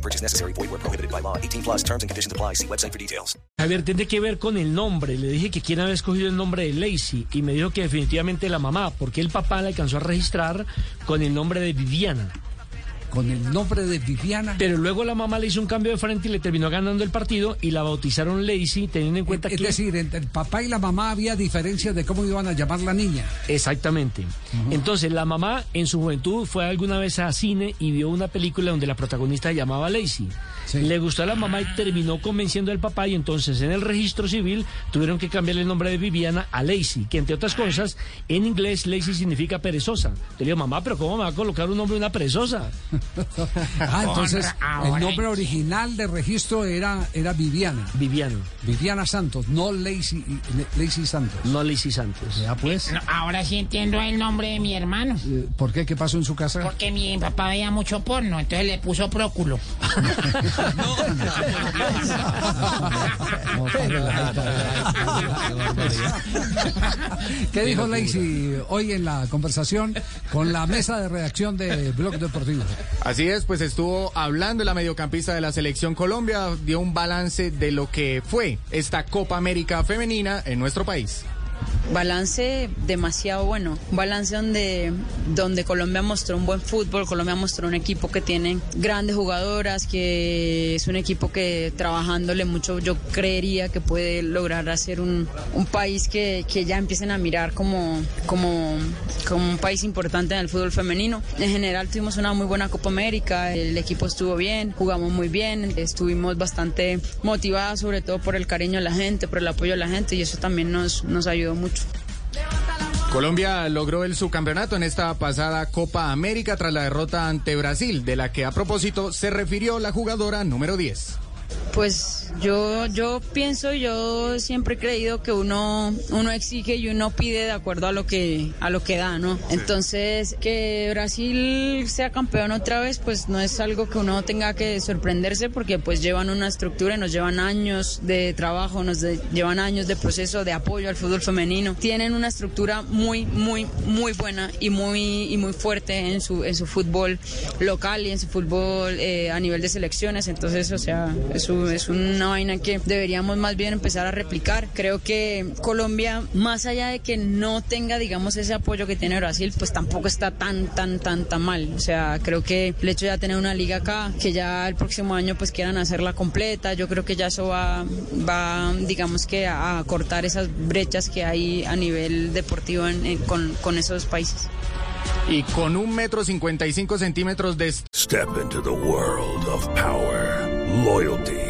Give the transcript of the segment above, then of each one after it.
No purchase necessary. Void where prohibited by law. 18 plus terms and conditions apply. See website for details. Javier, tiene que ver con el nombre. Le dije que quién había escogido el nombre de Lacey y me dijo que definitivamente la mamá, porque el papá la alcanzó a registrar con el nombre de Viviana. Con el nombre de Viviana. Pero luego la mamá le hizo un cambio de frente y le terminó ganando el partido y la bautizaron Lacey, teniendo en cuenta es que... decir, entre el papá y la mamá había diferencias de cómo iban a llamar la niña. Exactamente. Entonces, la mamá en su juventud fue alguna vez a cine y vio una película donde la protagonista llamaba Lacey. Sí. Le gustó a la mamá y terminó convenciendo al papá y entonces en el registro civil tuvieron que cambiarle el nombre de Viviana a Lacey, que entre otras cosas en inglés Lacey significa perezosa. Le digo, mamá, pero ¿cómo me va a colocar un nombre de una perezosa? Ah, entonces el nombre original de registro era, era Viviana. Viviana, Viviana Santos, no Lacey, Lacey Santos. no Lacey Santos. Ya pues, No, ahora sí entiendo el nombre de mi hermano. eh, ¿por qué? ¿Qué pasó en su casa? Porque mi papá veía mucho porno, entonces le puso próculo. ¿Qué dijo Lacey hoy en la conversación con la mesa de redacción de Blog Deportivo? Así es, pues estuvo hablando la mediocampista de la selección Colombia, dio un balance de lo que fue esta Copa América femenina en nuestro país. Balance demasiado bueno. Un balance donde, donde Colombia mostró un buen fútbol, Colombia mostró un equipo que tiene grandes jugadoras, que es un equipo que trabajándole mucho yo creería que puede lograr hacer un, un país que, que ya empiecen a mirar como, como, como un país importante en el fútbol femenino. En general tuvimos una muy buena Copa América, el equipo estuvo bien, jugamos muy bien, estuvimos bastante motivados sobre todo por el cariño de la gente, por el apoyo de la gente y eso también nos, nos ayudó mucho. Colombia logró el subcampeonato en esta pasada Copa América tras la derrota ante Brasil, de la que a propósito se refirió la jugadora número 10. Pues yo, yo pienso, yo siempre he creído que uno, uno exige y uno pide de acuerdo a lo que, a lo que da, ¿no? Entonces, que Brasil sea campeón otra vez, pues no es algo que uno tenga que sorprenderse porque pues llevan una estructura y nos llevan años de trabajo, nos de- llevan años de proceso de apoyo al fútbol femenino. Tienen una estructura muy, muy, muy buena y muy, y muy fuerte en su, en su fútbol local y en su fútbol eh, a nivel de selecciones. Entonces, o sea, es, un- es una vaina que deberíamos más bien empezar a replicar. Creo que Colombia, más allá de que no tenga, digamos, ese apoyo que tiene Brasil, pues tampoco está tan, tan, tan, tan mal. O sea, creo que el hecho de ya tener una liga acá, que ya el próximo año pues quieran hacerla completa, yo creo que ya eso va, va digamos que a, a cortar esas brechas que hay a nivel deportivo en- en- con, con esos países. Y con un metro cincuenta y cinco centímetros de Step into the world of power, loyalty,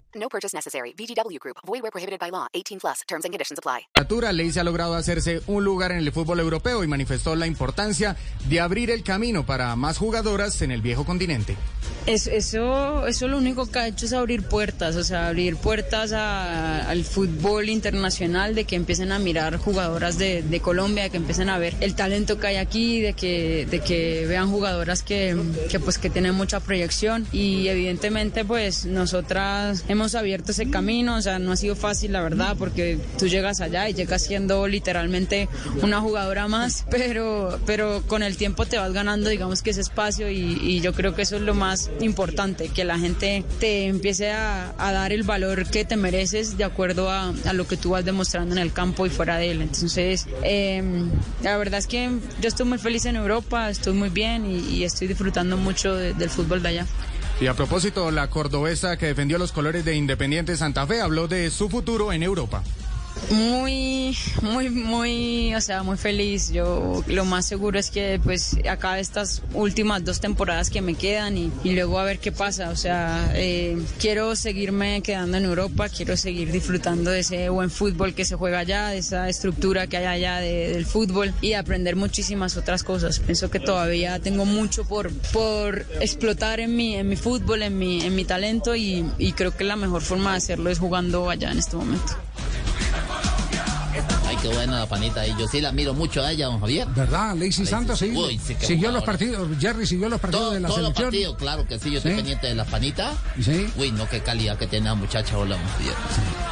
No purchase necessary. VGW Group. Void where prohibited by law. 18 plus. Terms and conditions apply. Natura, Ley se ha logrado hacerse un lugar en el fútbol europeo y manifestó la importancia de abrir el camino para más jugadoras en el viejo continente. Es- eso, eso lo único que ha hecho es abrir puertas, o sea, abrir puertas a- al fútbol internacional, de que empiecen a mirar jugadoras de, de Colombia, de que empiecen a ver el talento que hay aquí, de que, de que vean jugadoras que, que, pues que tienen mucha proyección. Y evidentemente pues nosotras hemos abierto ese camino, o sea, no ha sido fácil la verdad, porque tú llegas allá y llegas siendo literalmente una jugadora más, pero, pero con el tiempo te vas ganando, digamos que ese espacio y, y yo creo que eso es lo más importante, que la gente te empiece a, dar el valor que te mereces de acuerdo a, lo que tú vas demostrando en el campo y fuera de él. Entonces, eh, la verdad es que yo estoy muy feliz en Europa, estoy muy bien y, y estoy disfrutando mucho de- del fútbol de allá. Y a propósito, la cordobesa que defendió los colores de Independiente Santa Fe habló de su futuro en Europa. Muy, muy, muy, o sea, muy feliz. Yo lo más seguro es que pues acabe estas últimas dos temporadas que me quedan y, luego a ver qué pasa. O sea, eh, quiero seguirme quedando en Europa, quiero seguir disfrutando de ese buen fútbol que se juega allá, de esa estructura que hay allá de- del fútbol y aprender muchísimas otras cosas. Pienso que todavía tengo mucho por, por explotar en mi, en mi fútbol, en mi, en mi talento y, y creo que la mejor forma de hacerlo es jugando allá en este momento. Ay, qué buena la panita ahí. Yo sí la miro mucho a ella, don Javier. ¿Verdad? Lacey Santos sí. Uy, sí, siguió los partidos. Jerry siguió los partidos Todo- de la todos los selección. partidos, claro que sí. Yo estoy ¿Sí? pendiente de las panitas. Sí. Uy, no, qué calidad que tiene la muchacha. Hola, don Javier.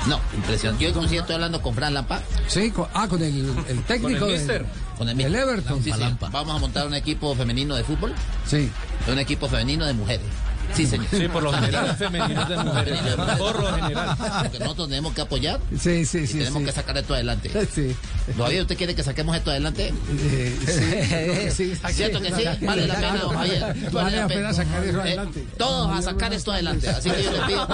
No, impresionante. Yo si estoy hablando con Fran Lampa. Sí, con, ah, con el, el técnico Con el del-. Con el. Everton. Sí, sí. Vamos a montar un equipo femenino de fútbol. Sí. Un equipo femenino de mujeres. Sí, señor. Sí, por lo general, femeninos de mujeres. Femenino de mujeres. Por lo general. Porque nosotros tenemos que apoyar. Sí, sí, y sí. tenemos sí. que sacar esto adelante. Sí. ¿Todavía usted quiere que saquemos esto adelante? Eh, sí, sí. ¿Cierto que sí? Vale la pena, don Javier. Vale la pe- pena sacar eso Eh, adelante. todos a sacar esto adelante. Así que yo le pido,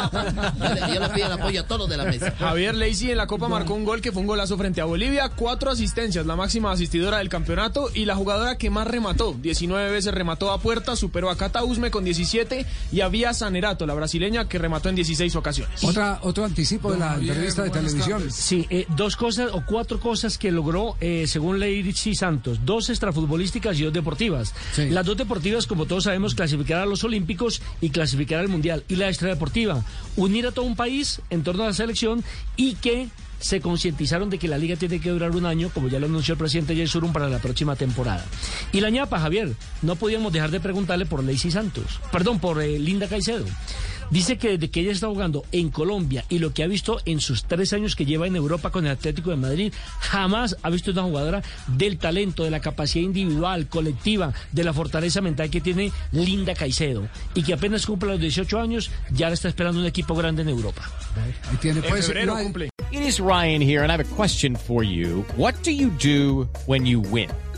yo le, pido el apoyo a todos los de la mesa. Javier Lacey en la Copa marcó un gol que fue un golazo frente a Bolivia, cuatro asistencias, la máxima asistidora del campeonato y la jugadora que más remató, 19 veces remató a puerta, superó a Cata Usme con 17 y a Vía Sanerato, la brasileña, que remató en 16 ocasiones. Otra, otro anticipo de la entrevista de televisión. Sí, eh, dos cosas o cuatro cosas que logró, eh, según Lady Santos, dos extrafutbolísticas y dos deportivas. Las dos deportivas, como todos sabemos, clasificar a los Olímpicos y clasificar al Mundial. Y la extradeportiva, unir a todo un país en torno a la selección y que se concientizaron de que la liga tiene que durar un año, como ya lo anunció el presidente Jay Surun para la próxima temporada. Y la ñapa, Javier, no podíamos dejar de preguntarle por Lacey Santos, perdón, por eh, Linda Caicedo. Dice que desde que ella está jugando en Colombia y lo que ha visto en sus tres años que lleva en Europa con el Atlético de Madrid, jamás ha visto una jugadora del talento, de la capacidad individual, colectiva, de la fortaleza mental que tiene Linda Caicedo. Y que apenas cumple los 18 años, ya la está esperando un equipo grande en Europa. Ahí tiene, pues, It is Ryan here, and I have a question for you. What do you do when you win?